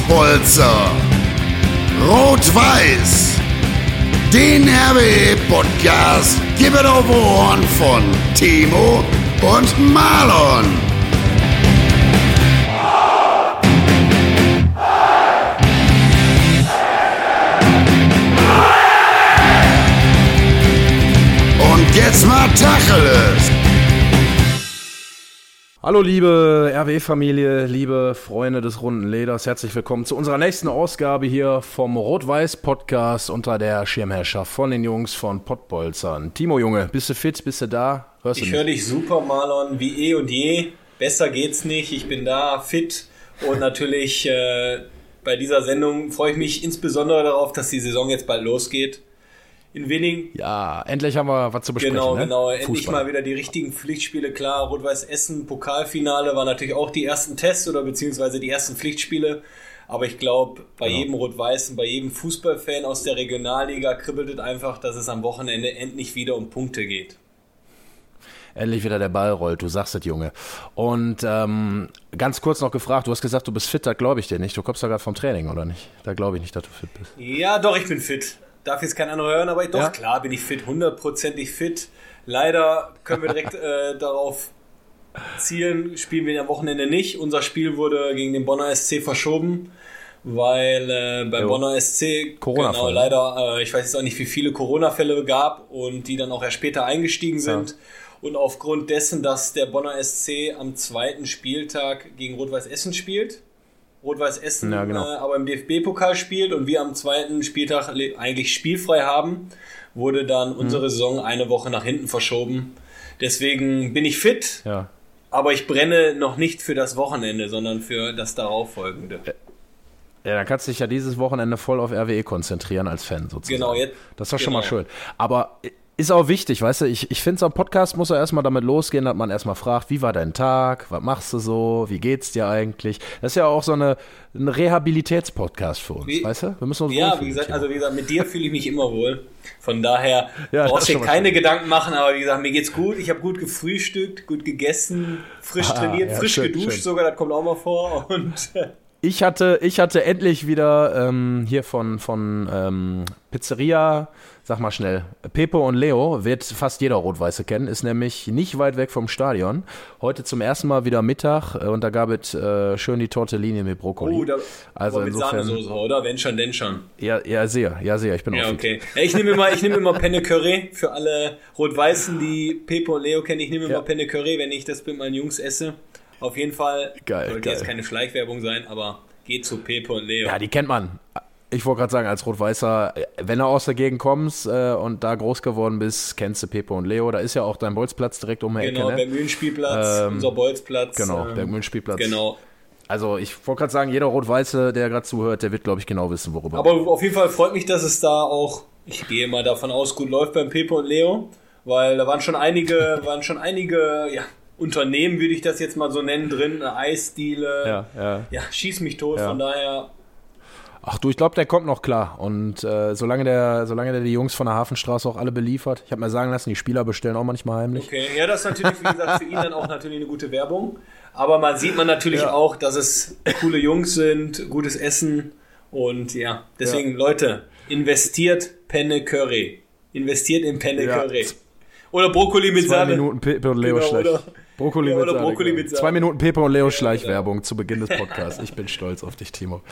Pottbolzer. Rot-Weiß. Den RWE-Podcast gibt es auf Ohren von Timo und Marlon. Und jetzt mal Tacheles. Hallo liebe RW-Familie, liebe Freunde des runden Leders, herzlich willkommen zu unserer nächsten Ausgabe hier vom Rot-Weiß-Podcast unter der Schirmherrschaft von den Jungs von Pottbolzern. Timo Junge, bist du fit, bist du da? Hörst ich höre dich super, Marlon, wie eh und je. Besser geht's nicht, ich bin da, fit und natürlich äh, bei dieser Sendung freue ich mich insbesondere darauf, dass die Saison jetzt bald losgeht in wenigen. Ja, endlich haben wir was zu besprechen. Genau, ne? genau. Fußball. Endlich mal wieder die richtigen Pflichtspiele. Klar, Rot-Weiß Essen, Pokalfinale war natürlich auch die ersten Tests oder beziehungsweise die ersten Pflichtspiele. Aber ich glaube, bei genau. jedem Rot-Weißen, bei jedem Fußballfan aus der Regionalliga kribbelt es einfach, dass es am Wochenende endlich wieder um Punkte geht. Endlich wieder der Ball rollt, du sagst es, Junge. Und ähm, ganz kurz noch gefragt, du hast gesagt, du bist fit, da glaube ich dir nicht. Du kommst da gerade vom Training, oder nicht? Da glaube ich nicht, dass du fit bist. Ja, doch, ich bin fit darf jetzt kein anderer hören, aber doch, ja? klar bin ich fit, hundertprozentig fit. Leider können wir direkt äh, darauf zielen, spielen wir am Wochenende nicht. Unser Spiel wurde gegen den Bonner SC verschoben, weil äh, beim jo. Bonner SC Corona genau, leider, äh, ich weiß jetzt auch nicht, wie viele Corona-Fälle gab und die dann auch erst später eingestiegen sind. Ja. Und aufgrund dessen, dass der Bonner SC am zweiten Spieltag gegen Rot-Weiß Essen spielt, Rot-Weiß Essen ja, genau. äh, aber im DFB-Pokal spielt und wir am zweiten Spieltag eigentlich spielfrei haben, wurde dann mhm. unsere Saison eine Woche nach hinten verschoben. Deswegen bin ich fit, ja. aber ich brenne noch nicht für das Wochenende, sondern für das darauffolgende. Ja, dann kannst du dich ja dieses Wochenende voll auf RWE konzentrieren als Fan sozusagen. Genau, jetzt. Das ist doch genau. schon mal schön. Aber ist auch wichtig, weißt du, ich, ich finde, so ein Podcast muss ja erstmal damit losgehen, dass man erstmal fragt, wie war dein Tag, was machst du so, wie geht's dir eigentlich? Das ist ja auch so eine, ein Rehabilitätspodcast für uns, wie, weißt du? Wir müssen uns Ja, wie gesagt, also wie gesagt, mit dir fühle ich mich immer wohl. Von daher ja, brauchst du dir keine schön. Gedanken machen, aber wie gesagt, mir geht's gut. Ich habe gut gefrühstückt, gut gegessen, frisch ah, trainiert, ja, frisch schön, geduscht schön. sogar, das kommt auch mal vor. Und ich hatte, ich hatte endlich wieder ähm, hier von, von ähm, Pizzeria Sag mal schnell. Pepo und Leo wird fast jeder Rot-Weiße kennen, ist nämlich nicht weit weg vom Stadion. Heute zum ersten Mal wieder Mittag äh, und da gab es äh, schön die Tortellini mit Brokkoli. Oh, da, also mit insofern, Sahnesoße, oder? Wenn schon, denn schon. Ja, ja, sehr, ja, sehr. Ich bin ja, auch okay. Ja, ich nehme immer, ich nehme immer Penne Curry für alle Rot-Weißen, die Pepo und Leo kennen. Ich nehme immer ja. Penne Curry, wenn ich das mit meinen Jungs esse. Auf jeden Fall. Geil, sollte geil. jetzt keine Schleichwerbung sein, aber geht zu Pepo und Leo. Ja, die kennt man ich wollte gerade sagen, als Rot-Weißer, wenn du aus der Gegend kommst äh, und da groß geworden bist, kennst du Pepo und Leo. Da ist ja auch dein Bolzplatz direkt um die Genau, Ecke, ne? Bergmühlenspielplatz, ähm, unser Bolzplatz. Genau, ähm, Bergmühlenspielplatz. Genau. Also ich wollte gerade sagen, jeder Rot-Weiße, der gerade zuhört, der wird, glaube ich, genau wissen, worüber. Aber auf jeden Fall freut mich, dass es da auch, ich gehe mal davon aus, gut läuft beim Pepo und Leo, weil da waren schon einige, waren schon einige, ja, Unternehmen, würde ich das jetzt mal so nennen, drin, eine Eisdiele. Ja, ja. Ja, schieß mich tot, ja. von daher Ach du, ich glaube, der kommt noch klar. Und äh, solange, der, solange der die Jungs von der Hafenstraße auch alle beliefert, ich habe mir sagen lassen, die Spieler bestellen auch manchmal heimlich. Okay, ja, das ist natürlich, wie gesagt, für ihn dann auch natürlich eine gute Werbung. Aber man sieht man natürlich ja. auch, dass es coole Jungs sind, gutes Essen und ja, deswegen ja. Leute, investiert Penne Curry. Investiert in Penne ja. Curry. Oder Brokkoli mit Zwei Sahne. Minuten und Leo genau, oder, Brokkoli, ja, mit, Brokkoli mit Sahne. Zwei Minuten Pepe und Leo Schleichwerbung ja, zu Beginn des Podcasts. Ich bin stolz auf dich, Timo.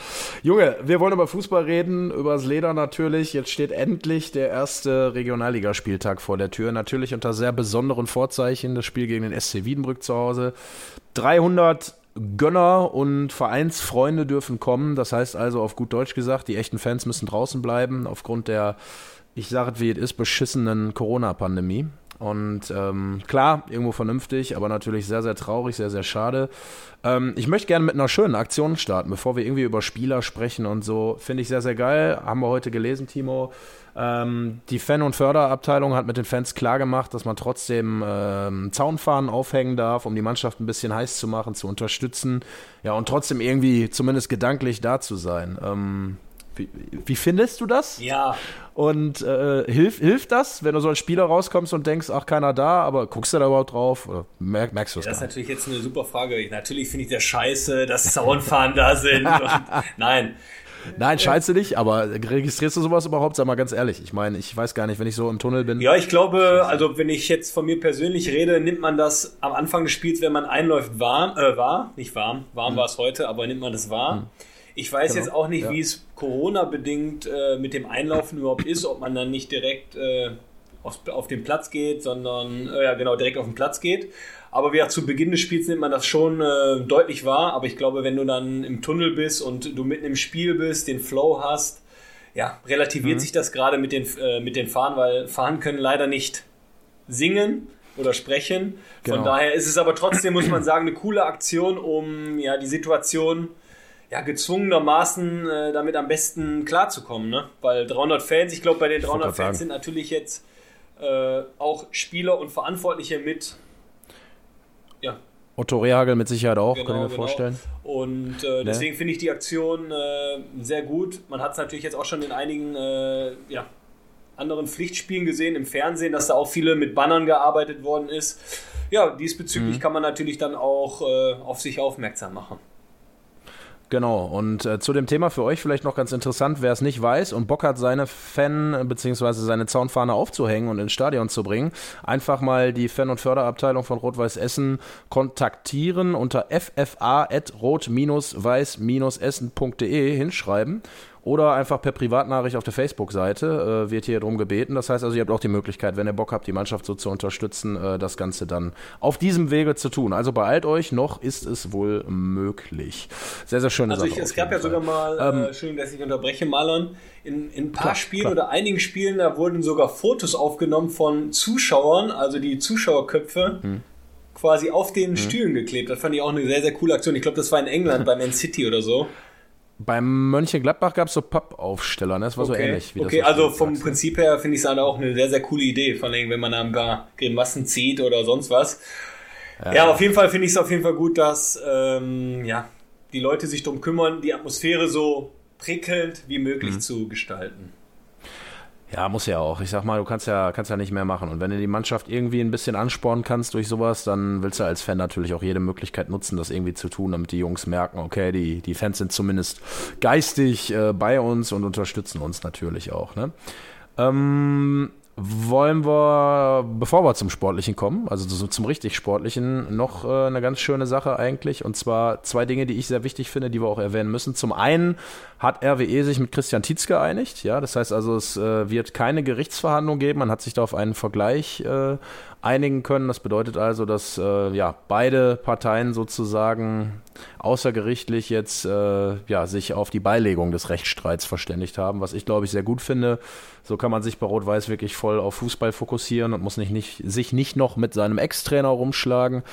Junge, wir wollen über Fußball reden, über das Leder natürlich. Jetzt steht endlich der erste Regionalligaspieltag vor der Tür. Natürlich unter sehr besonderen Vorzeichen. Das Spiel gegen den SC Wiedenbrück zu Hause. 300 Gönner und Vereinsfreunde dürfen kommen. Das heißt also auf gut Deutsch gesagt, die echten Fans müssen draußen bleiben aufgrund der, ich sage es wie es ist, beschissenen Corona-Pandemie. Und ähm, klar, irgendwo vernünftig, aber natürlich sehr, sehr traurig, sehr, sehr schade. Ähm, ich möchte gerne mit einer schönen Aktion starten, bevor wir irgendwie über Spieler sprechen und so. Finde ich sehr, sehr geil. Haben wir heute gelesen, Timo. Ähm, die Fan- und Förderabteilung hat mit den Fans klargemacht, dass man trotzdem ähm, Zaunfahnen aufhängen darf, um die Mannschaft ein bisschen heiß zu machen, zu unterstützen. Ja, und trotzdem irgendwie zumindest gedanklich da zu sein. Ähm, Wie, wie, findest du das? Ja. Und äh, hilf, hilft das, wenn du so als Spieler rauskommst und denkst, ach, keiner da, aber guckst du da überhaupt drauf? Oder merk, merkst du das? Das ist natürlich jetzt eine super Frage. Natürlich finde ich das scheiße, dass Zaunfahren da sind. Und, nein. Nein, scheiße nicht, aber registrierst du sowas überhaupt? Sag mal ganz ehrlich. Ich meine, ich weiß gar nicht, wenn ich so im Tunnel bin. Ja, ich glaube, also wenn ich jetzt von mir persönlich rede, nimmt man das am Anfang des Spiels, wenn man einläuft, warm, äh, wahr, nicht warm, warm hm. war es heute, aber nimmt man das wahr. Hm. Ich weiß genau. jetzt auch nicht, ja. wie es Corona-bedingt äh, mit dem Einlaufen überhaupt ist, ob man dann nicht direkt äh, auf, auf den Platz geht, sondern äh, ja genau direkt auf den Platz geht. Aber ja, zu Beginn des Spiels nimmt man das schon äh, deutlich wahr. Aber ich glaube, wenn du dann im Tunnel bist und du mitten im Spiel bist, den Flow hast, ja, relativiert mhm. sich das gerade mit den, äh, mit den Fahren, weil Fahren können leider nicht singen oder sprechen. Von genau. daher ist es aber trotzdem, muss man sagen, eine coole Aktion, um ja die Situation ja, gezwungenermaßen äh, damit am besten klarzukommen, ne? Weil 300 Fans, ich glaube, bei den 300 Fans sind natürlich jetzt äh, auch Spieler und Verantwortliche mit. Ja. Otto Rehagel mit Sicherheit auch, genau, kann ich mir genau. vorstellen. Und äh, ne? deswegen ne? finde ich die Aktion äh, sehr gut. Man hat es natürlich jetzt auch schon in einigen äh, ja, anderen Pflichtspielen gesehen im Fernsehen, dass da auch viele mit Bannern gearbeitet worden ist. Ja, diesbezüglich mhm. kann man natürlich dann auch äh, auf sich aufmerksam machen. Genau, und äh, zu dem Thema für euch vielleicht noch ganz interessant, wer es nicht weiß und Bock hat, seine Fan- bzw. seine Zaunfahne aufzuhängen und ins Stadion zu bringen, einfach mal die Fan- und Förderabteilung von Rot-Weiß Essen kontaktieren unter ffa.rot-weiß-essen.de hinschreiben oder einfach per Privatnachricht auf der Facebook-Seite äh, wird hier darum gebeten. Das heißt also, ihr habt auch die Möglichkeit, wenn ihr Bock habt, die Mannschaft so zu unterstützen, äh, das Ganze dann auf diesem Wege zu tun. Also beeilt euch, noch ist es wohl möglich. Sehr, sehr schöne also Sache. Ich, es gab ja Fall. sogar mal, äh, ähm, äh, schön, dass ich unterbreche, Malern, in, in ein paar klar, Spielen klar. oder einigen Spielen, da wurden sogar Fotos aufgenommen von Zuschauern, also die Zuschauerköpfe. Hm quasi auf den hm. Stühlen geklebt. Das fand ich auch eine sehr, sehr coole Aktion. Ich glaube, das war in England bei Man City oder so. Beim Mönchengladbach gab es so Pappaufsteller, ne? das war okay. so ähnlich. Wie okay, das also vom sagst. Prinzip her finde ich es auch eine sehr, sehr coole Idee, vor allem wenn man da ein paar Grimassen zieht oder sonst was. Ja, ja auf jeden Fall finde ich es auf jeden Fall gut, dass ähm, ja, die Leute sich darum kümmern, die Atmosphäre so prickelnd wie möglich mhm. zu gestalten. Ja, muss ja auch. Ich sag mal, du kannst ja, kannst ja nicht mehr machen. Und wenn du die Mannschaft irgendwie ein bisschen anspornen kannst durch sowas, dann willst du als Fan natürlich auch jede Möglichkeit nutzen, das irgendwie zu tun, damit die Jungs merken, okay, die, die Fans sind zumindest geistig äh, bei uns und unterstützen uns natürlich auch. Ne? Ähm, wollen wir, bevor wir zum Sportlichen kommen, also zum richtig Sportlichen, noch äh, eine ganz schöne Sache eigentlich. Und zwar zwei Dinge, die ich sehr wichtig finde, die wir auch erwähnen müssen. Zum einen hat RWE sich mit Christian Tietz geeinigt. Ja, das heißt also, es äh, wird keine Gerichtsverhandlung geben. Man hat sich da auf einen Vergleich äh, einigen können. Das bedeutet also, dass äh, ja, beide Parteien sozusagen außergerichtlich jetzt äh, ja, sich auf die Beilegung des Rechtsstreits verständigt haben, was ich glaube ich sehr gut finde. So kann man sich bei Rot-Weiß wirklich voll auf Fußball fokussieren und muss nicht, nicht, sich nicht noch mit seinem Ex-Trainer rumschlagen.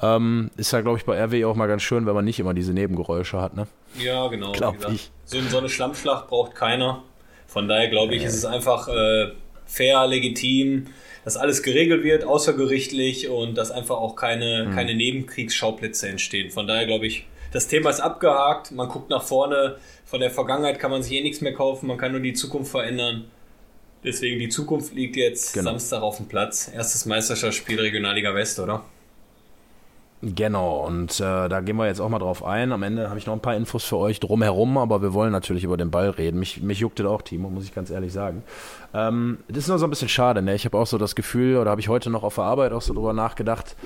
Ähm, ist ja, glaube ich, bei RW auch mal ganz schön, wenn man nicht immer diese Nebengeräusche hat. Ne? Ja, genau. Glaube ich. So, so eine Schlammschlacht braucht keiner. Von daher glaube ich, ist es einfach äh, fair, legitim dass alles geregelt wird, außergerichtlich und dass einfach auch keine, mhm. keine Nebenkriegsschauplätze entstehen. Von daher glaube ich, das Thema ist abgehakt, man guckt nach vorne, von der Vergangenheit kann man sich eh nichts mehr kaufen, man kann nur die Zukunft verändern. Deswegen die Zukunft liegt jetzt genau. Samstag auf dem Platz. Erstes Meisterschaftsspiel Regionalliga West, oder? Genau, und äh, da gehen wir jetzt auch mal drauf ein. Am Ende habe ich noch ein paar Infos für euch drumherum, aber wir wollen natürlich über den Ball reden. Mich, mich juckt das auch, Timo, muss ich ganz ehrlich sagen. Ähm, das ist nur so ein bisschen schade, ne? Ich habe auch so das Gefühl, oder habe ich heute noch auf der Arbeit auch so drüber nachgedacht.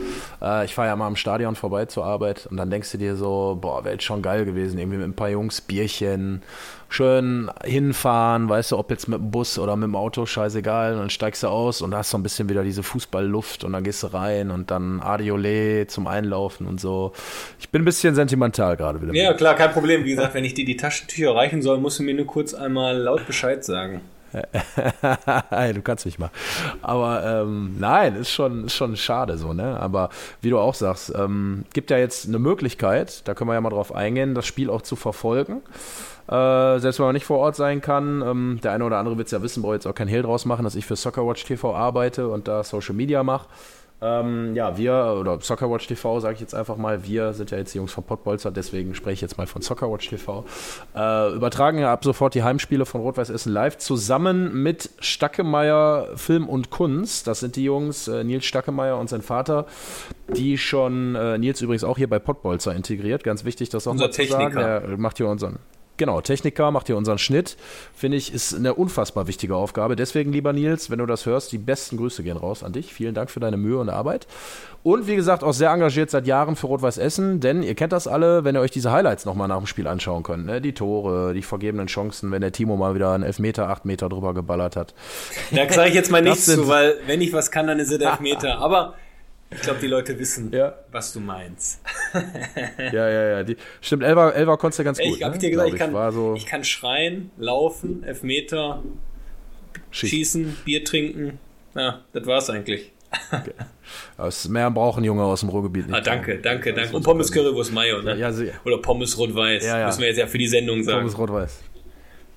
Äh, ich fahre ja mal am Stadion vorbei zur Arbeit und dann denkst du dir so, boah, wäre jetzt schon geil gewesen, irgendwie mit ein paar Jungs, Bierchen, schön hinfahren, weißt du, ob jetzt mit dem Bus oder mit dem Auto, scheißegal. Und dann steigst du aus und hast so ein bisschen wieder diese Fußballluft und dann gehst du rein und dann Adiole zum Einlaufen und so. Ich bin ein bisschen sentimental gerade wieder. Ja, klar, kein Problem. Wie gesagt, wenn ich dir die Taschentücher reichen soll, musst du mir nur kurz einmal laut Bescheid sagen. du kannst mich mal. Aber ähm, nein, ist schon, ist schon schade so, ne? Aber wie du auch sagst, ähm, gibt ja jetzt eine Möglichkeit, da können wir ja mal drauf eingehen, das Spiel auch zu verfolgen. Äh, selbst wenn man nicht vor Ort sein kann, ähm, der eine oder andere wird es ja wissen, brauche jetzt auch kein Hehl draus machen, dass ich für Soccerwatch TV arbeite und da Social Media mache. Ähm, ja, wir, oder Soccerwatch TV, sage ich jetzt einfach mal, wir sind ja jetzt die Jungs von Pottbolzer, deswegen spreche ich jetzt mal von Soccerwatch TV. Äh, übertragen ja ab sofort die Heimspiele von Rot-Weiß Essen live zusammen mit Stackemeyer Film und Kunst. Das sind die Jungs, äh, Nils Stackemeyer und sein Vater, die schon, äh, Nils übrigens auch hier bei Pottbolzer integriert. Ganz wichtig, das auch Unser mal zu Techniker. sagen. Der macht hier unseren Genau, Techniker macht hier unseren Schnitt. Finde ich, ist eine unfassbar wichtige Aufgabe. Deswegen, lieber Nils, wenn du das hörst, die besten Grüße gehen raus an dich. Vielen Dank für deine Mühe und Arbeit. Und wie gesagt, auch sehr engagiert seit Jahren für Rot-Weiß Essen, denn ihr kennt das alle, wenn ihr euch diese Highlights nochmal nach dem Spiel anschauen könnt. Ne? Die Tore, die vergebenen Chancen, wenn der Timo mal wieder einen Elfmeter, acht Meter drüber geballert hat. Da sage ich jetzt mal nichts zu, weil wenn ich was kann, dann ist es der Elfmeter. Aber ich glaube, die Leute wissen, ja. was du meinst. ja, ja, ja. Die, stimmt, Elva, Elva konntest du ganz gut. Ich habe ne? dir gesagt, ich, kann, ich, so ich kann schreien, laufen, Elfmeter, Schieß. schießen, Bier trinken. Ja, das war's eigentlich. Okay. Das mehr brauchen Junge aus dem Ruhrgebiet nicht. Ah, danke, danke, danke. Und Pommes Currywurst Mayo, ne? Ja, ja, Oder Pommes Rot-Weiß. Ja, ja. Müssen wir jetzt ja für die Sendung sagen. Pommes Rot-Weiß.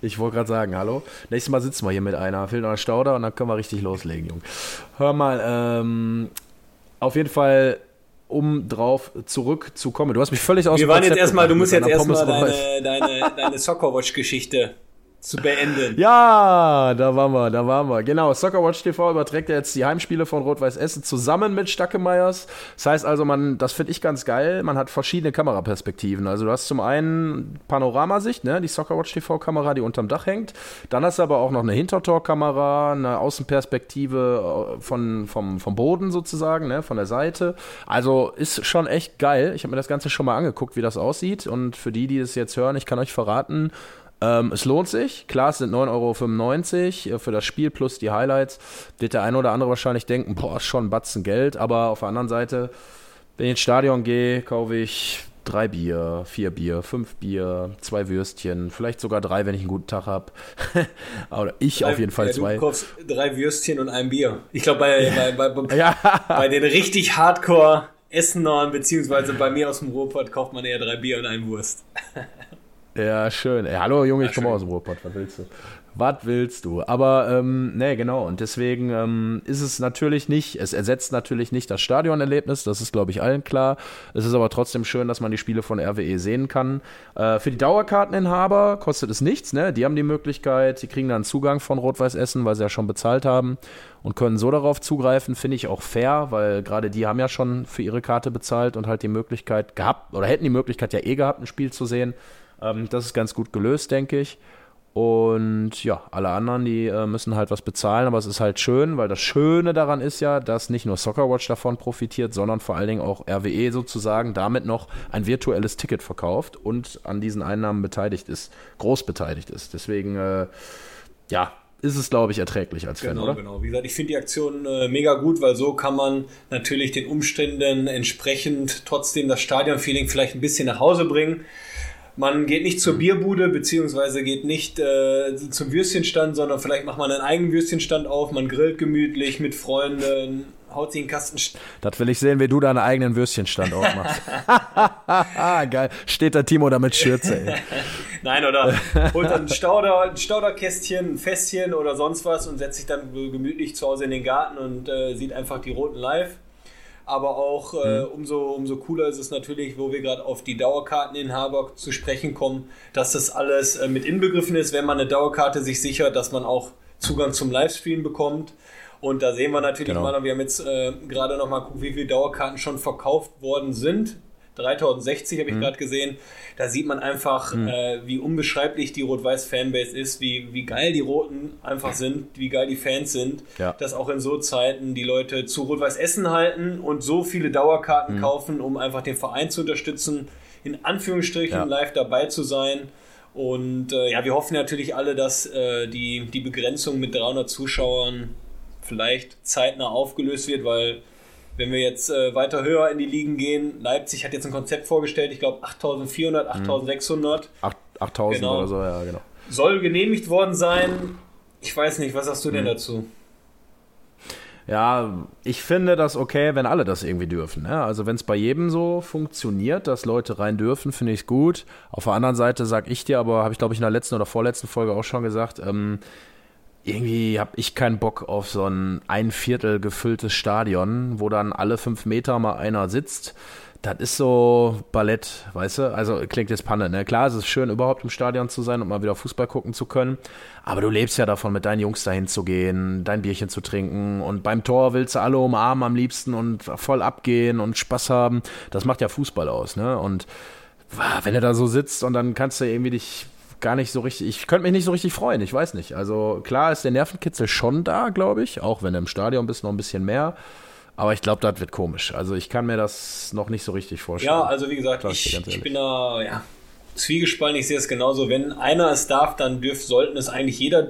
Ich wollte gerade sagen, hallo. Nächstes Mal sitzen wir hier mit einer, fehlt noch ein Stauder und dann können wir richtig loslegen, Junge. Hör mal, ähm, auf jeden Fall um drauf zurückzukommen. Du hast mich völlig aus Wir waren jetzt erstmal, du musst jetzt erstmal deine, deine, deine Soccerwatch-Geschichte zu beenden. Ja, da waren wir, da waren wir. Genau, Soccerwatch TV überträgt ja jetzt die Heimspiele von Rot-Weiß Essen zusammen mit Stackemeyers. Das heißt also, man, das finde ich ganz geil, man hat verschiedene Kameraperspektiven. Also du hast zum einen Panoramasicht, ne, die Soccerwatch TV-Kamera, die unterm Dach hängt. Dann hast du aber auch noch eine Hintertor-Kamera, eine Außenperspektive äh, von, vom, vom Boden sozusagen, ne, von der Seite. Also ist schon echt geil. Ich habe mir das Ganze schon mal angeguckt, wie das aussieht. Und für die, die es jetzt hören, ich kann euch verraten, ähm, es lohnt sich. Klar, es sind 9,95 Euro äh, für das Spiel plus die Highlights. Wird der eine oder andere wahrscheinlich denken, boah, ist schon ein Batzen Geld. Aber auf der anderen Seite, wenn ich ins Stadion gehe, kaufe ich drei Bier, vier Bier, fünf Bier, zwei Würstchen, vielleicht sogar drei, wenn ich einen guten Tag habe. Oder ich drei, auf jeden Fall ja, zwei. Du kaufst drei Würstchen und ein Bier. Ich glaube, bei, bei, bei, ja. bei den richtig Hardcore Essenern, beziehungsweise bei mir aus dem Ruhrpott, kauft man eher drei Bier und ein Wurst. Ja, schön. Ey, hallo Junge, ich komme aus dem Ruhrpott, was willst du? Was willst du? Aber, ähm, nee, genau. Und deswegen ähm, ist es natürlich nicht, es ersetzt natürlich nicht das Stadionerlebnis, das ist, glaube ich, allen klar. Es ist aber trotzdem schön, dass man die Spiele von RWE sehen kann. Äh, für die Dauerkarteninhaber kostet es nichts, ne? Die haben die Möglichkeit, die kriegen dann Zugang von Rot-Weiß Essen, weil sie ja schon bezahlt haben und können so darauf zugreifen, finde ich auch fair, weil gerade die haben ja schon für ihre Karte bezahlt und halt die Möglichkeit gehabt, oder hätten die Möglichkeit ja eh gehabt, ein Spiel zu sehen. Ähm, das ist ganz gut gelöst, denke ich. Und ja, alle anderen, die äh, müssen halt was bezahlen, aber es ist halt schön, weil das Schöne daran ist ja, dass nicht nur Soccerwatch davon profitiert, sondern vor allen Dingen auch RWE sozusagen damit noch ein virtuelles Ticket verkauft und an diesen Einnahmen beteiligt ist, groß beteiligt ist. Deswegen, äh, ja, ist es, glaube ich, erträglich als genau, Fan, oder? Genau, Wie gesagt, ich finde die Aktion äh, mega gut, weil so kann man natürlich den Umständen entsprechend trotzdem das Stadionfeeling vielleicht ein bisschen nach Hause bringen. Man geht nicht zur Bierbude, beziehungsweise geht nicht äh, zum Würstchenstand, sondern vielleicht macht man einen eigenen Würstchenstand auf, man grillt gemütlich mit Freunden, haut sich einen Kasten. Das will ich sehen, wie du deinen eigenen Würstchenstand aufmachst. Geil. Steht da Timo da mit Schürze, ey. Nein, oder holt dann ein, Stauder, ein Stauderkästchen, ein Fässchen oder sonst was und setzt sich dann gemütlich zu Hause in den Garten und äh, sieht einfach die Roten live aber auch äh, mhm. umso, umso cooler ist es natürlich, wo wir gerade auf die Dauerkarteninhaber zu sprechen kommen, dass das alles äh, mit inbegriffen ist, wenn man eine Dauerkarte sich sichert, dass man auch Zugang zum Livestream bekommt. Und da sehen wir natürlich genau. mal, wir haben jetzt äh, gerade noch mal geguckt, wie viele Dauerkarten schon verkauft worden sind 3060 habe ich mhm. gerade gesehen. Da sieht man einfach, mhm. äh, wie unbeschreiblich die Rot-Weiß-Fanbase ist, wie, wie geil die Roten einfach sind, wie geil die Fans sind, ja. dass auch in so Zeiten die Leute zu Rot-Weiß Essen halten und so viele Dauerkarten mhm. kaufen, um einfach den Verein zu unterstützen, in Anführungsstrichen ja. live dabei zu sein. Und äh, ja, wir hoffen natürlich alle, dass äh, die, die Begrenzung mit 300 Zuschauern vielleicht zeitnah aufgelöst wird, weil wenn wir jetzt äh, weiter höher in die Ligen gehen, Leipzig hat jetzt ein Konzept vorgestellt, ich glaube 8400, 8600. 8000 genau. oder so, ja, genau. Soll genehmigt worden sein. Ich weiß nicht, was sagst du denn mhm. dazu? Ja, ich finde das okay, wenn alle das irgendwie dürfen. Ne? Also wenn es bei jedem so funktioniert, dass Leute rein dürfen, finde ich es gut. Auf der anderen Seite sage ich dir aber, habe ich glaube ich in der letzten oder vorletzten Folge auch schon gesagt, ähm, irgendwie habe ich keinen Bock auf so ein ein Viertel gefülltes Stadion, wo dann alle fünf Meter mal einer sitzt. Das ist so Ballett, weißt du? Also klingt jetzt Panne, ne? Klar, es ist schön, überhaupt im Stadion zu sein und mal wieder Fußball gucken zu können. Aber du lebst ja davon, mit deinen Jungs dahin zu gehen, dein Bierchen zu trinken und beim Tor willst du alle umarmen am liebsten und voll abgehen und Spaß haben. Das macht ja Fußball aus, ne? Und wenn du da so sitzt und dann kannst du irgendwie dich gar nicht so richtig, ich könnte mich nicht so richtig freuen, ich weiß nicht. Also klar ist der Nervenkitzel schon da, glaube ich, auch wenn du im Stadion bist, noch ein bisschen mehr. Aber ich glaube, das wird komisch. Also ich kann mir das noch nicht so richtig vorstellen. Ja, also wie gesagt, ich, ich, ich bin da ja, zwiegespalten. Ich sehe es genauso. Wenn einer es darf, dann dürf, sollten es eigentlich jeder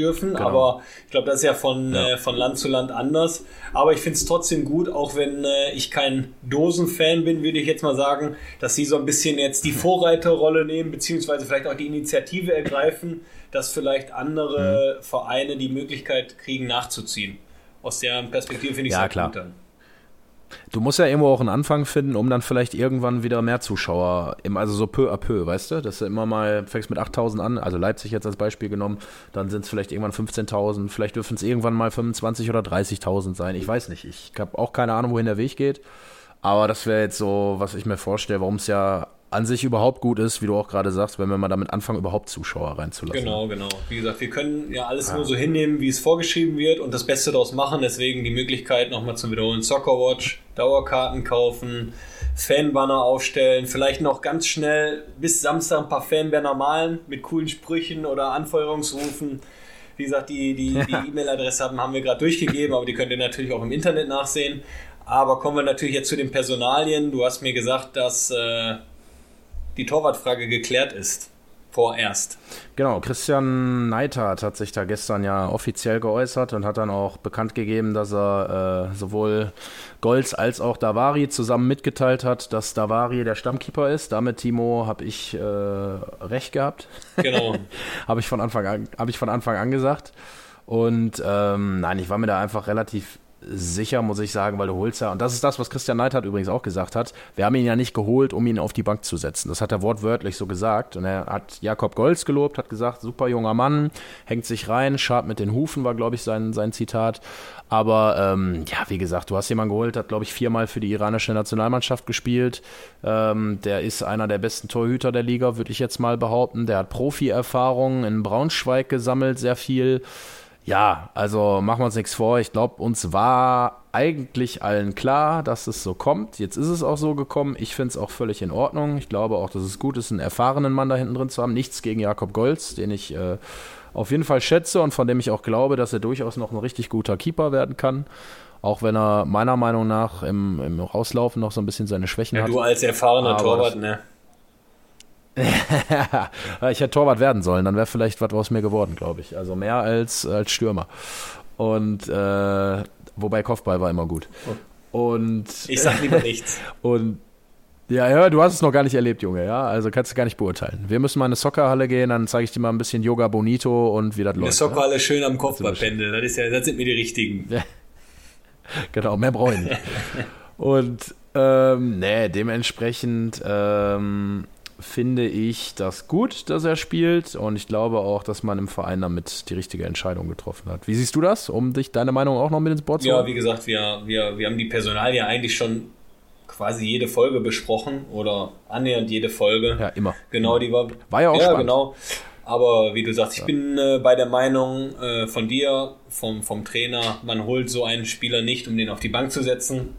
dürfen. Genau. Aber ich glaube, das ist ja von, ja. Äh, von Land zu Land anders. Aber ich finde es trotzdem gut, auch wenn äh, ich kein Dosenfan bin, würde ich jetzt mal sagen, dass sie so ein bisschen jetzt die Vorreiterrolle nehmen, beziehungsweise vielleicht auch die Initiative ergreifen, dass vielleicht andere mhm. Vereine die Möglichkeit kriegen, nachzuziehen. Aus der Perspektive finde ich es ja, klar. gut dann. Du musst ja irgendwo auch einen Anfang finden, um dann vielleicht irgendwann wieder mehr Zuschauer, also so peu à peu, weißt du? Dass du immer mal, fängst mit 8000 an, also Leipzig jetzt als Beispiel genommen, dann sind es vielleicht irgendwann 15.000, vielleicht dürfen es irgendwann mal 25 oder 30.000 sein. Ich weiß nicht. Ich habe auch keine Ahnung, wohin der Weg geht. Aber das wäre jetzt so, was ich mir vorstelle, warum es ja an sich überhaupt gut ist, wie du auch gerade sagst, wenn wir mal damit anfangen, überhaupt Zuschauer reinzulassen. Genau, genau. Wie gesagt, wir können ja alles ja. nur so hinnehmen, wie es vorgeschrieben wird und das Beste daraus machen. Deswegen die Möglichkeit nochmal zum Wiederholen Soccerwatch, Dauerkarten kaufen, Fanbanner aufstellen, vielleicht noch ganz schnell bis Samstag ein paar Fanbanner malen mit coolen Sprüchen oder Anfeuerungsrufen. Wie gesagt, die die E-Mail-Adresse haben, haben wir gerade durchgegeben, aber die könnt ihr natürlich auch im Internet nachsehen. Aber kommen wir natürlich jetzt zu den Personalien. Du hast mir gesagt, dass äh, die Torwartfrage geklärt ist. Vorerst. Genau, Christian Neithardt hat sich da gestern ja offiziell geäußert und hat dann auch bekannt gegeben, dass er äh, sowohl Golz als auch Davari zusammen mitgeteilt hat, dass Davari der Stammkeeper ist. Damit, Timo, habe ich äh, recht gehabt. Genau. habe ich, von Anfang an, hab ich von Anfang an gesagt. Und ähm, nein, ich war mir da einfach relativ sicher, muss ich sagen, weil du holst ja, und das ist das, was Christian Neidhardt übrigens auch gesagt hat, wir haben ihn ja nicht geholt, um ihn auf die Bank zu setzen. Das hat er wortwörtlich so gesagt. Und er hat Jakob Golz gelobt, hat gesagt, super junger Mann, hängt sich rein, schabt mit den Hufen, war, glaube ich, sein, sein Zitat. Aber ähm, ja, wie gesagt, du hast jemanden geholt, hat, glaube ich, viermal für die iranische Nationalmannschaft gespielt. Ähm, der ist einer der besten Torhüter der Liga, würde ich jetzt mal behaupten. Der hat Profi-Erfahrung in Braunschweig gesammelt, sehr viel. Ja, also machen wir uns nichts vor. Ich glaube, uns war eigentlich allen klar, dass es so kommt. Jetzt ist es auch so gekommen. Ich finde es auch völlig in Ordnung. Ich glaube auch, dass es gut ist, einen erfahrenen Mann da hinten drin zu haben. Nichts gegen Jakob Golz, den ich äh, auf jeden Fall schätze und von dem ich auch glaube, dass er durchaus noch ein richtig guter Keeper werden kann. Auch wenn er meiner Meinung nach im, im Rauslaufen noch so ein bisschen seine Schwächen ja, hat. Du als erfahrener Aber Torwart, ne? Ich hätte Torwart werden sollen, dann wäre vielleicht was aus mir geworden, glaube ich. Also mehr als, als Stürmer. Und äh, wobei Kopfball war immer gut. Und ich sag lieber nichts. Und ja, ja, du hast es noch gar nicht erlebt, Junge, ja. Also kannst du gar nicht beurteilen. Wir müssen mal in eine Soccerhalle gehen, dann zeige ich dir mal ein bisschen Yoga Bonito und wie das läuft. Eine Soccerhalle ja? schön am Kopfballpendel, das, ist ja, das sind mir die richtigen. Ja. Genau, mehr brauchen. und ähm, nee, dementsprechend ähm, finde ich das gut, dass er spielt und ich glaube auch, dass man im Verein damit die richtige Entscheidung getroffen hat. Wie siehst du das, um dich deine Meinung auch noch mit ins Board zu holen? Ja, wie gesagt, wir, wir, wir haben die Personal ja eigentlich schon quasi jede Folge besprochen oder annähernd jede Folge. Ja, immer. Genau, die war. War ja auch ja, spannend. genau. Aber wie du sagst, ich ja. bin äh, bei der Meinung äh, von dir, vom, vom Trainer, man holt so einen Spieler nicht, um den auf die Bank zu setzen.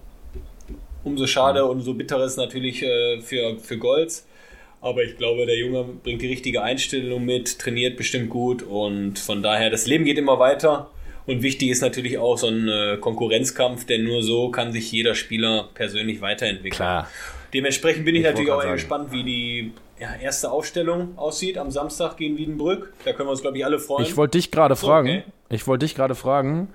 Umso schade und so bitter ist natürlich äh, für, für Golds. Aber ich glaube, der Junge bringt die richtige Einstellung mit, trainiert bestimmt gut und von daher, das Leben geht immer weiter. Und wichtig ist natürlich auch so ein äh, Konkurrenzkampf, denn nur so kann sich jeder Spieler persönlich weiterentwickeln. Klar. Dementsprechend bin ich, ich natürlich auch gespannt, wie die ja, erste Aufstellung aussieht am Samstag gegen Wiedenbrück. Da können wir uns, glaube ich, alle freuen. Ich wollte dich gerade so, fragen. Okay. Ich wollte dich gerade fragen.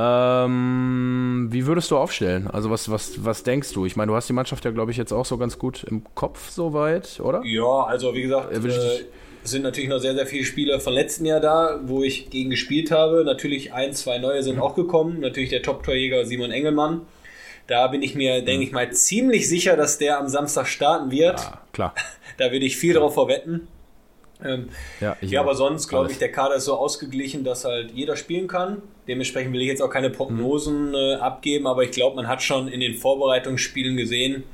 Ähm, wie würdest du aufstellen? Also was, was, was denkst du? Ich meine, du hast die Mannschaft ja, glaube ich, jetzt auch so ganz gut im Kopf soweit, oder? Ja, also wie gesagt, äh, äh, es sind natürlich noch sehr, sehr viele Spieler von letzten Jahr da, wo ich gegen gespielt habe. Natürlich ein, zwei neue sind mhm. auch gekommen. Natürlich der Top-Torjäger Simon Engelmann. Da bin ich mir, mhm. denke ich mal, ziemlich sicher, dass der am Samstag starten wird. Ja, klar. Da würde ich viel ja. drauf verwetten. Ähm, ja, ja aber sonst glaube ich, der Kader ist so ausgeglichen, dass halt jeder spielen kann. Dementsprechend will ich jetzt auch keine Prognosen mhm. äh, abgeben, aber ich glaube, man hat schon in den Vorbereitungsspielen gesehen,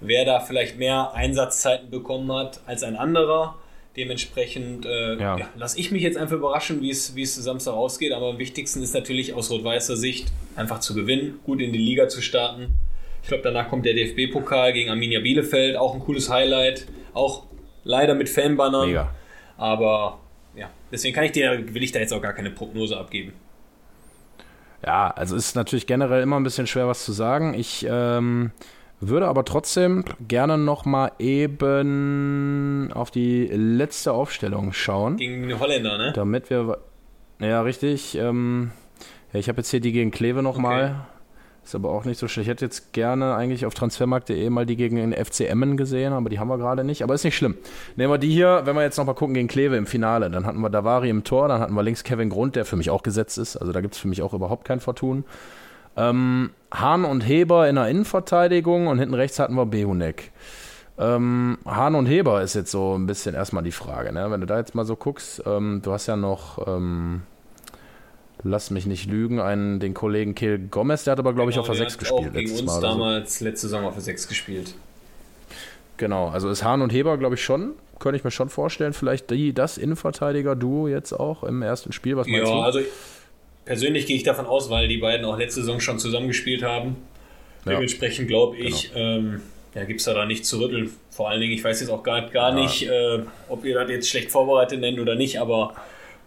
wer da vielleicht mehr Einsatzzeiten bekommen hat als ein anderer. Dementsprechend äh, ja. ja lasse ich mich jetzt einfach überraschen, wie es wie es Samstag ausgeht. Aber am wichtigsten ist natürlich aus rot-weißer Sicht einfach zu gewinnen, gut in die Liga zu starten. Ich glaube, danach kommt der DFB-Pokal gegen Arminia Bielefeld, auch ein cooles Highlight. Auch leider mit Fanbannern. Mega. Aber ja, deswegen kann ich dir, will ich da jetzt auch gar keine Prognose abgeben. Ja, also ist natürlich generell immer ein bisschen schwer, was zu sagen. Ich ähm, würde aber trotzdem gerne noch mal eben auf die letzte Aufstellung schauen. Gegen den Holländer, ne? Damit wir, ja richtig. Ähm, ja, ich habe jetzt hier die gegen Kleve noch okay. mal. Ist aber auch nicht so schlecht. Ich hätte jetzt gerne eigentlich auf transfermarkt.de mal die gegen den FC Emmen gesehen, aber die haben wir gerade nicht. Aber ist nicht schlimm. Nehmen wir die hier, wenn wir jetzt nochmal gucken gegen Kleve im Finale. Dann hatten wir Davari im Tor, dann hatten wir links Kevin Grund, der für mich auch gesetzt ist. Also da gibt es für mich auch überhaupt kein Vertun. Ähm, Hahn und Heber in der Innenverteidigung und hinten rechts hatten wir Behunek. Ähm, Hahn und Heber ist jetzt so ein bisschen erstmal die Frage. Ne? Wenn du da jetzt mal so guckst, ähm, du hast ja noch. Ähm, lass mich nicht lügen, einen, den Kollegen Kiel Gomez, der hat aber, glaube genau, ich, auf der 6 gespielt. Auch gegen uns Mal damals so. letzte Saison auf der 6 gespielt. Genau, also ist Hahn und Heber, glaube ich, schon. Könnte ich mir schon vorstellen, vielleicht die, das Innenverteidiger-Duo jetzt auch im ersten Spiel. Was meinst ja, du? also persönlich gehe ich davon aus, weil die beiden auch letzte Saison schon zusammengespielt haben. Ja. Dementsprechend glaube ich, genau. ähm, ja, gibt es da, da nicht zu rütteln. Vor allen Dingen, ich weiß jetzt auch gar, gar ja. nicht, äh, ob ihr das jetzt schlecht vorbereitet nennt oder nicht, aber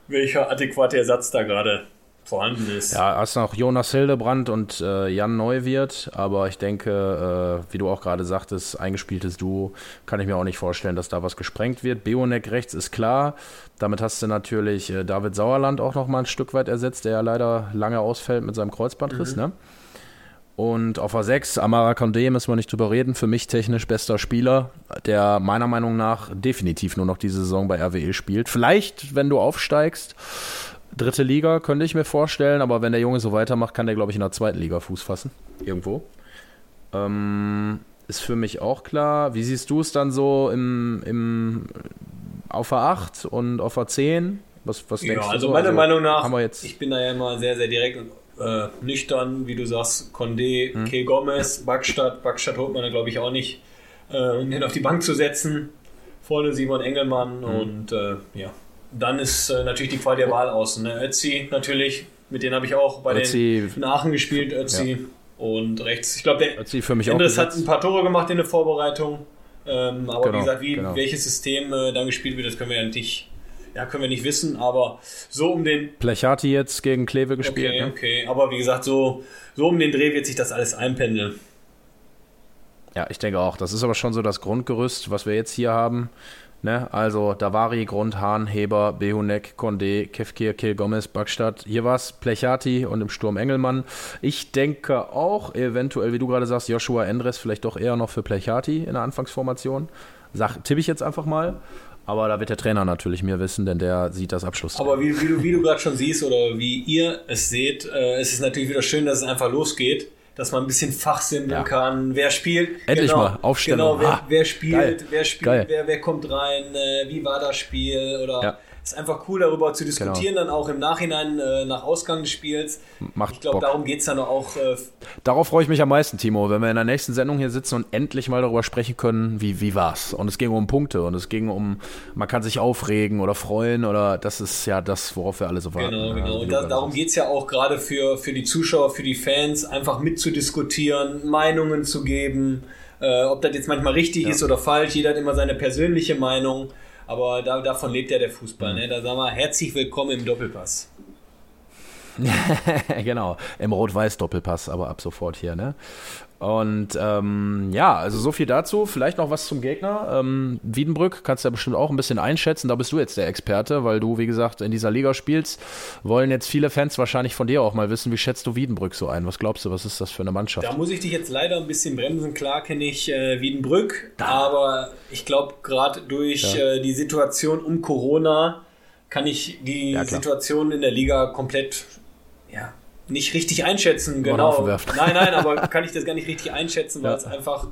welcher adäquate Ersatz da gerade vorhanden ist. Ja, hast noch Jonas Hildebrand und äh, Jan Neuwirth, aber ich denke, äh, wie du auch gerade sagtest, eingespieltes Duo, kann ich mir auch nicht vorstellen, dass da was gesprengt wird. Beonek rechts ist klar. Damit hast du natürlich äh, David Sauerland auch noch mal ein Stück weit ersetzt, der ja leider lange ausfällt mit seinem Kreuzbandriss, mhm. ne? Und auf A6, Amara Condé, müssen wir nicht drüber reden, für mich technisch bester Spieler, der meiner Meinung nach definitiv nur noch diese Saison bei RWE spielt. Vielleicht, wenn du aufsteigst, dritte Liga könnte ich mir vorstellen, aber wenn der Junge so weitermacht, kann der, glaube ich, in der zweiten Liga Fuß fassen. Irgendwo. Ähm, ist für mich auch klar. Wie siehst du es dann so im, im, auf A8 und auf A10? Was, was denkst ja, also du? Meiner also, Meinung nach, ich bin da ja immer sehr, sehr direkt und äh, nüchtern, wie du sagst, Condé, hm. Ke Gomez, Backstadt. Backstadt holt man da, glaube ich, auch nicht, äh, um ihn auf die Bank zu setzen. Vorne Simon Engelmann hm. und äh, ja, dann ist äh, natürlich die Qual der Wahl außen. Ne? Ötzi natürlich, mit denen habe ich auch bei Ötzi. den Aachen gespielt, Ötzi. Ja. Und rechts, ich glaube, der Ötzi für mich Endres hat ein paar Tore gemacht in der Vorbereitung. Ähm, aber genau, wie gesagt, wie, genau. welches System äh, dann gespielt wird, das können wir ja nicht, ja, können wir nicht wissen. Aber so um den. Plechati jetzt gegen Kleve gespielt. Okay, ne? okay. Aber wie gesagt, so, so um den Dreh wird sich das alles einpendeln. Ja, ich denke auch. Das ist aber schon so das Grundgerüst, was wir jetzt hier haben. Ne? Also Davari, Grund, Hahn, Heber, Behunek, Condé, Kefkir, Kiel, Gomez, Backstadt. Hier war es Plechati und im Sturm Engelmann. Ich denke auch, eventuell, wie du gerade sagst, Joshua Endres vielleicht doch eher noch für Plechati in der Anfangsformation. Sag, tippe ich jetzt einfach mal. Aber da wird der Trainer natürlich mehr wissen, denn der sieht das Abschluss. Aber wie, wie du, wie du gerade schon siehst oder wie ihr es seht, äh, es ist natürlich wieder schön, dass es einfach losgeht dass man ein bisschen fachsimpeln ja. kann. Wer spielt? Endlich genau, mal Aufstellung. Genau, wer, ah, wer spielt? Geil. Wer spielt? Wer, wer kommt rein? Äh, wie war das Spiel? Oder ja ist einfach cool, darüber zu diskutieren, genau. dann auch im Nachhinein äh, nach Ausgang des Spiels. Macht ich glaube, darum geht es dann auch. Äh, Darauf freue ich mich am meisten, Timo, wenn wir in der nächsten Sendung hier sitzen und endlich mal darüber sprechen können, wie, wie es. Und es ging um Punkte und es ging um, man kann sich aufregen oder freuen oder das ist ja das, worauf wir alle so warten. Genau, genau. und da, darum geht es ja auch gerade für, für die Zuschauer, für die Fans, einfach mitzudiskutieren, Meinungen zu geben. Äh, ob das jetzt manchmal richtig ja. ist oder falsch, jeder hat immer seine persönliche Meinung. Aber da, davon lebt ja der Fußball. Ne? Da sagen wir herzlich willkommen im Doppelpass. genau, im Rot-Weiß-Doppelpass, aber ab sofort hier, ne? Und ähm, ja, also so viel dazu. Vielleicht noch was zum Gegner. Ähm, Wiedenbrück kannst du ja bestimmt auch ein bisschen einschätzen. Da bist du jetzt der Experte, weil du, wie gesagt, in dieser Liga spielst. Wollen jetzt viele Fans wahrscheinlich von dir auch mal wissen, wie schätzt du Wiedenbrück so ein? Was glaubst du, was ist das für eine Mannschaft? Da muss ich dich jetzt leider ein bisschen bremsen. Klar kenne ich äh, Wiedenbrück, da. aber ich glaube, gerade durch ja. äh, die Situation um Corona kann ich die ja, Situation in der Liga komplett nicht richtig einschätzen, genau. Nein, nein, aber kann ich das gar nicht richtig einschätzen, weil ja. es einfach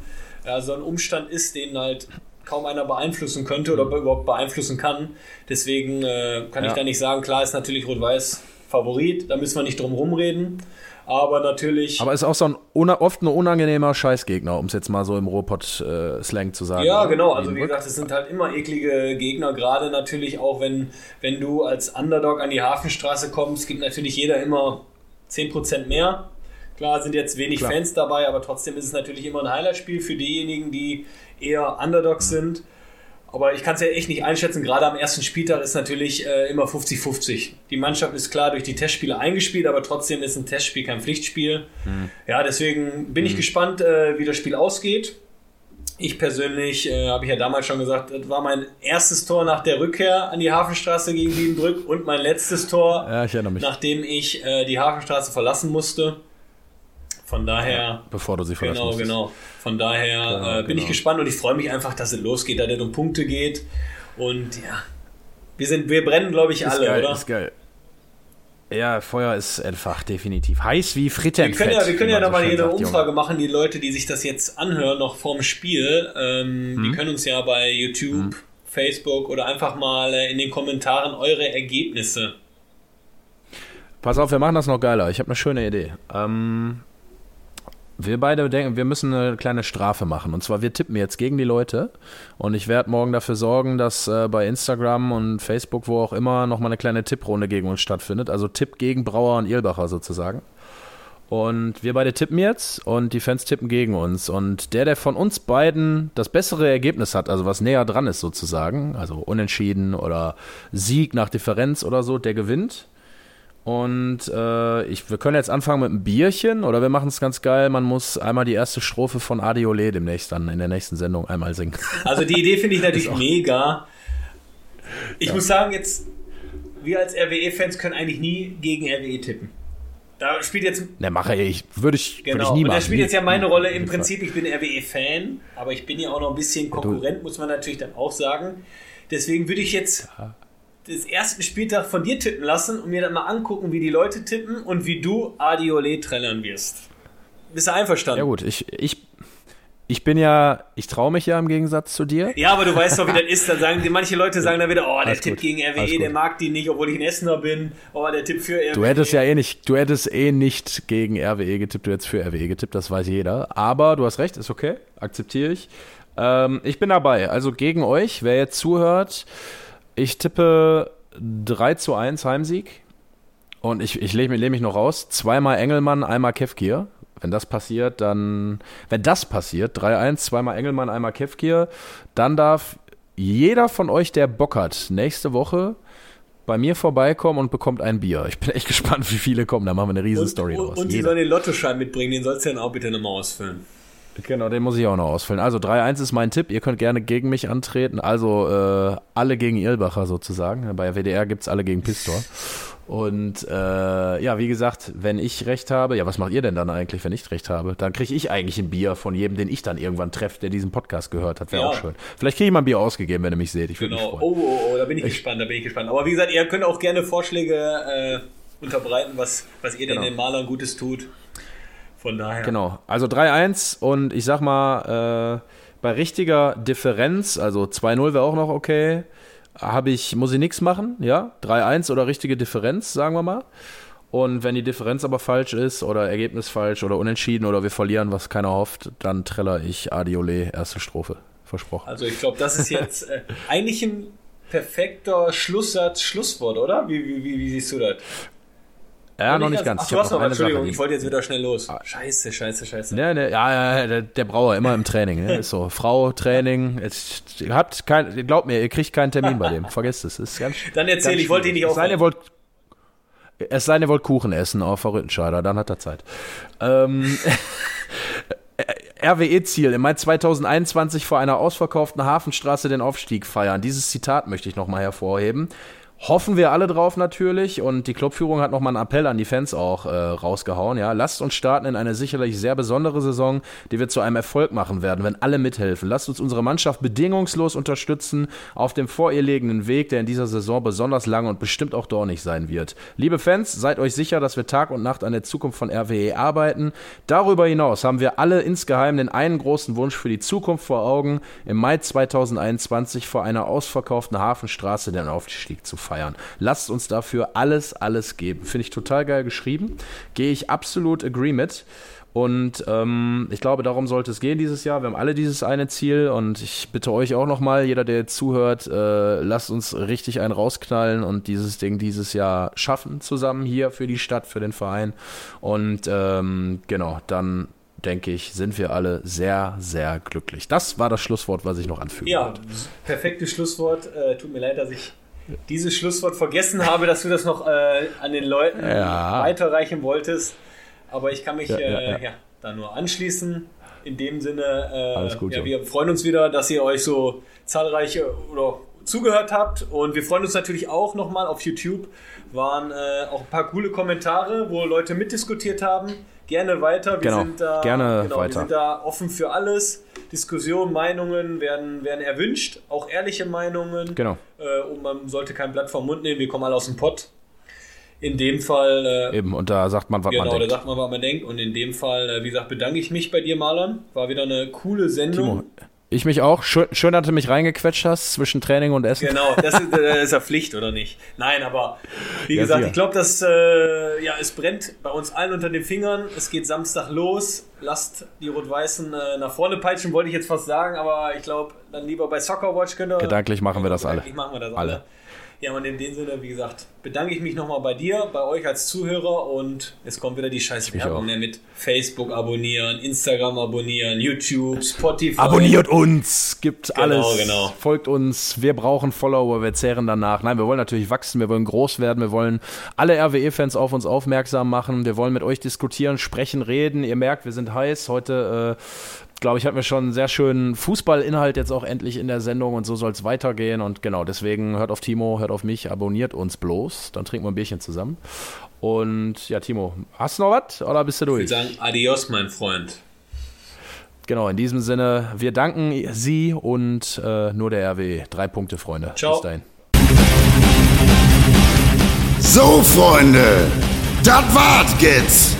ja, so ein Umstand ist, den halt kaum einer beeinflussen könnte oder überhaupt beeinflussen kann. Deswegen äh, kann ja. ich da nicht sagen, klar ist natürlich Rot-Weiß Favorit, da müssen wir nicht drum rumreden. Aber natürlich. Aber ist auch so ein oft ein unangenehmer Scheißgegner, um es jetzt mal so im Ruhrpott-Slang äh, zu sagen. Ja, genau. Also wie gesagt, es sind halt immer eklige Gegner, gerade natürlich auch, wenn, wenn du als Underdog an die Hafenstraße kommst, gibt natürlich jeder immer 10% mehr. Klar sind jetzt wenig Klar. Fans dabei, aber trotzdem ist es natürlich immer ein Highlight-Spiel für diejenigen, die eher Underdogs mhm. sind. Aber ich kann es ja echt nicht einschätzen. Gerade am ersten Spieltag ist natürlich äh, immer 50-50. Die Mannschaft ist klar durch die Testspiele eingespielt, aber trotzdem ist ein Testspiel kein Pflichtspiel. Mhm. Ja, deswegen bin ich mhm. gespannt, äh, wie das Spiel ausgeht. Ich persönlich, äh, habe ich ja damals schon gesagt, das war mein erstes Tor nach der Rückkehr an die Hafenstraße gegen Wiedenbrück und mein letztes Tor, ja, ich nachdem ich äh, die Hafenstraße verlassen musste. Von daher. Ja, bevor du sie verlassen Genau, musstest. genau. Von daher genau, äh, bin genau. ich gespannt und ich freue mich einfach, dass es losgeht, dass es um Punkte geht. Und ja, wir sind, wir brennen, glaube ich, ist alle, geil, oder? Ist geil. Ja, Feuer ist einfach definitiv heiß wie Frittenfett. Wir können ja, wir können ja da mal eine Umfrage Junge. machen, die Leute, die sich das jetzt anhören, noch vorm Spiel, ähm, hm. die können uns ja bei YouTube, hm. Facebook oder einfach mal äh, in den Kommentaren eure Ergebnisse. Pass auf, wir machen das noch geiler. Ich habe eine schöne Idee. Ähm, wir beide denken, wir müssen eine kleine Strafe machen. Und zwar, wir tippen jetzt gegen die Leute. Und ich werde morgen dafür sorgen, dass äh, bei Instagram und Facebook, wo auch immer, nochmal eine kleine Tipprunde gegen uns stattfindet. Also Tipp gegen Brauer und Ilbacher sozusagen. Und wir beide tippen jetzt und die Fans tippen gegen uns. Und der, der von uns beiden das bessere Ergebnis hat, also was näher dran ist sozusagen, also unentschieden oder Sieg nach Differenz oder so, der gewinnt. Und äh, ich, wir können jetzt anfangen mit einem Bierchen oder wir machen es ganz geil. Man muss einmal die erste Strophe von Adiole demnächst dann in der nächsten Sendung einmal singen. Also die Idee finde ich natürlich mega. Ich ja. muss sagen, jetzt, wir als RWE-Fans können eigentlich nie gegen RWE tippen. Da spielt jetzt. Ne, mache ich. Würde ich, genau. Würd ich nie machen. Und da spielt jetzt ja meine Rolle im Prinzip. Ich bin RWE-Fan, aber ich bin ja auch noch ein bisschen Konkurrent, muss man natürlich dann auch sagen. Deswegen würde ich jetzt ja des ersten Spieltag von dir tippen lassen und mir dann mal angucken, wie die Leute tippen und wie du Adiole trennern wirst. Bist du einverstanden? Ja gut, ich, ich, ich bin ja, ich traue mich ja im Gegensatz zu dir. Ja, aber du weißt doch, wie das ist. Dann sagen die, manche Leute sagen dann wieder, oh, der Tipp gegen RWE, der mag die nicht, obwohl ich ein Essener bin. Oh, der Tipp für RWE. Du hättest ja eh nicht, du hättest eh nicht gegen RWE getippt, du hättest für RWE getippt, das weiß jeder. Aber du hast recht, ist okay, akzeptiere ich. Ähm, ich bin dabei. Also gegen euch, wer jetzt zuhört, ich tippe 3 zu 1 Heimsieg. Und ich, ich lehne leh mich noch raus. Zweimal Engelmann, einmal Kevkir. Wenn das passiert, dann. Wenn das passiert, 3-1, zweimal Engelmann, einmal Kevkir, dann darf jeder von euch, der Bock hat, nächste Woche bei mir vorbeikommen und bekommt ein Bier. Ich bin echt gespannt, wie viele kommen. Da machen wir eine riesen Story raus. Und die sollen den Lottoschein mitbringen, den sollst du dann auch bitte nochmal ausfüllen. Genau, den muss ich auch noch ausfüllen. Also 3-1 ist mein Tipp. Ihr könnt gerne gegen mich antreten. Also äh, alle gegen Ilbacher sozusagen. Bei WDR gibt es alle gegen Pistor. Und äh, ja, wie gesagt, wenn ich recht habe, ja, was macht ihr denn dann eigentlich, wenn ich recht habe? Dann kriege ich eigentlich ein Bier von jedem, den ich dann irgendwann treffe, der diesen Podcast gehört hat. Wäre ja. auch schön. Vielleicht kriege ich mal ein Bier ausgegeben, wenn ihr mich seht. Ich genau. mich freuen. Oh, oh, oh, da bin ich, ich, gespannt, da bin ich gespannt. Aber wie gesagt, ihr könnt auch gerne Vorschläge äh, unterbreiten, was, was ihr denn genau. den Malern Gutes tut. Von daher. Genau. Also 3-1 und ich sag mal, äh, bei richtiger Differenz, also 2-0 wäre auch noch okay, habe ich, muss ich nichts machen, ja? 3-1 oder richtige Differenz, sagen wir mal. Und wenn die Differenz aber falsch ist oder Ergebnis falsch oder unentschieden oder wir verlieren, was keiner hofft, dann treller ich Adiole, erste Strophe. Versprochen. Also ich glaube, das ist jetzt äh, eigentlich ein perfekter Schlusssatz, Schlusswort, oder? Wie, wie, wie, wie siehst du das? Ja, noch nicht ganz. Ach, du hast noch, Entschuldigung, Sache, ich wollte jetzt wieder schnell los. Ah. Scheiße, scheiße, scheiße. Ja, ne, ja, ja der, Brauer immer im Training. Ne? Ist so, Frau, Training. Jetzt, ihr habt kein, glaubt mir, ihr kriegt keinen Termin bei dem. Vergesst es. Ist ganz, Dann erzähl, ich wollte ihn nicht aufhören. Es sei, wollt, es sei denn, ihr wollt Kuchen essen auf der Rüttenscheider, dann hat er Zeit. Ähm, RWE-Ziel im Mai 2021 vor einer ausverkauften Hafenstraße den Aufstieg feiern. Dieses Zitat möchte ich nochmal hervorheben. Hoffen wir alle drauf natürlich und die Clubführung hat nochmal einen Appell an die Fans auch äh, rausgehauen. Ja, lasst uns starten in eine sicherlich sehr besondere Saison, die wir zu einem Erfolg machen werden, wenn alle mithelfen. Lasst uns unsere Mannschaft bedingungslos unterstützen auf dem vor ihr liegenden Weg, der in dieser Saison besonders lang und bestimmt auch dornig sein wird. Liebe Fans, seid euch sicher, dass wir Tag und Nacht an der Zukunft von RWE arbeiten. Darüber hinaus haben wir alle insgeheim den einen großen Wunsch für die Zukunft vor Augen, im Mai 2021 vor einer ausverkauften Hafenstraße den Aufstieg zu feiern feiern. Lasst uns dafür alles, alles geben. Finde ich total geil geschrieben. Gehe ich absolut agree mit. Und ähm, ich glaube, darum sollte es gehen dieses Jahr. Wir haben alle dieses eine Ziel und ich bitte euch auch nochmal, jeder, der jetzt zuhört, äh, lasst uns richtig einen rausknallen und dieses Ding dieses Jahr schaffen zusammen hier für die Stadt, für den Verein. Und ähm, genau, dann denke ich, sind wir alle sehr, sehr glücklich. Das war das Schlusswort, was ich noch anfügen ja, wollte. Ja, perfektes Schlusswort. Äh, tut mir leid, dass ich dieses Schlusswort vergessen habe, dass du das noch äh, an den Leuten ja. weiterreichen wolltest. Aber ich kann mich ja, ja, äh, da nur anschließen. In dem Sinne, äh, gut, ja, wir freuen uns wieder, dass ihr euch so zahlreich oder zugehört habt. Und wir freuen uns natürlich auch nochmal auf YouTube. Waren äh, auch ein paar coole Kommentare, wo Leute mitdiskutiert haben. Gerne weiter. Wir genau, sind da, gerne genau, weiter. Wir sind da offen für alles. Diskussionen, Meinungen werden, werden erwünscht, auch ehrliche Meinungen. Genau. Äh, und man sollte kein Blatt vom Mund nehmen, wir kommen alle aus dem Pott. In dem Fall. Äh, Eben, und da sagt man, was genau, man denkt. Genau, da sagt man, was man denkt. Und in dem Fall, äh, wie gesagt, bedanke ich mich bei dir, Marlon. War wieder eine coole Sendung. Timo, ich mich auch. Schön, schön, dass du mich reingequetscht hast zwischen Training und Essen. Genau, das ist, das ist ja Pflicht, oder nicht? Nein, aber wie ja, gesagt, sicher. ich glaube, dass äh, ja, es brennt bei uns allen unter den Fingern. Es geht Samstag los. Lasst die Rot-Weißen äh, nach vorne peitschen, wollte ich jetzt fast sagen, aber ich glaube, dann lieber bei Soccer Watch könnt ihr. Gedanklich machen wir das alle. Gedanklich machen wir das alle. alle. Ja, und in dem Sinne, wie gesagt, bedanke ich mich nochmal bei dir, bei euch als Zuhörer und es kommt wieder die scheiß Werbung ne, mit Facebook abonnieren, Instagram abonnieren, YouTube, Spotify. Abonniert uns, gibt genau, alles, genau. folgt uns, wir brauchen Follower, wir zehren danach. Nein, wir wollen natürlich wachsen, wir wollen groß werden, wir wollen alle RWE-Fans auf uns aufmerksam machen, wir wollen mit euch diskutieren, sprechen, reden. Ihr merkt, wir sind heiß. Heute äh, glaube ich, hatten wir schon einen sehr schönen Fußballinhalt jetzt auch endlich in der Sendung und so soll es weitergehen. Und genau, deswegen hört auf Timo, hört auf mich, abonniert uns bloß. Dann trinken wir ein Bierchen zusammen. Und ja, Timo, hast du noch was oder bist du durch? Ich würde sagen, adios, mein Freund. Genau, in diesem Sinne, wir danken Sie und äh, nur der RW. Drei Punkte, Freunde. Ciao. Bis dahin. So, Freunde, das war's jetzt.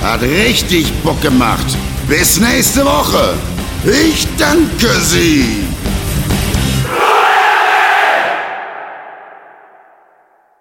Hat richtig Bock gemacht. Bis nächste Woche. Ich danke Sie.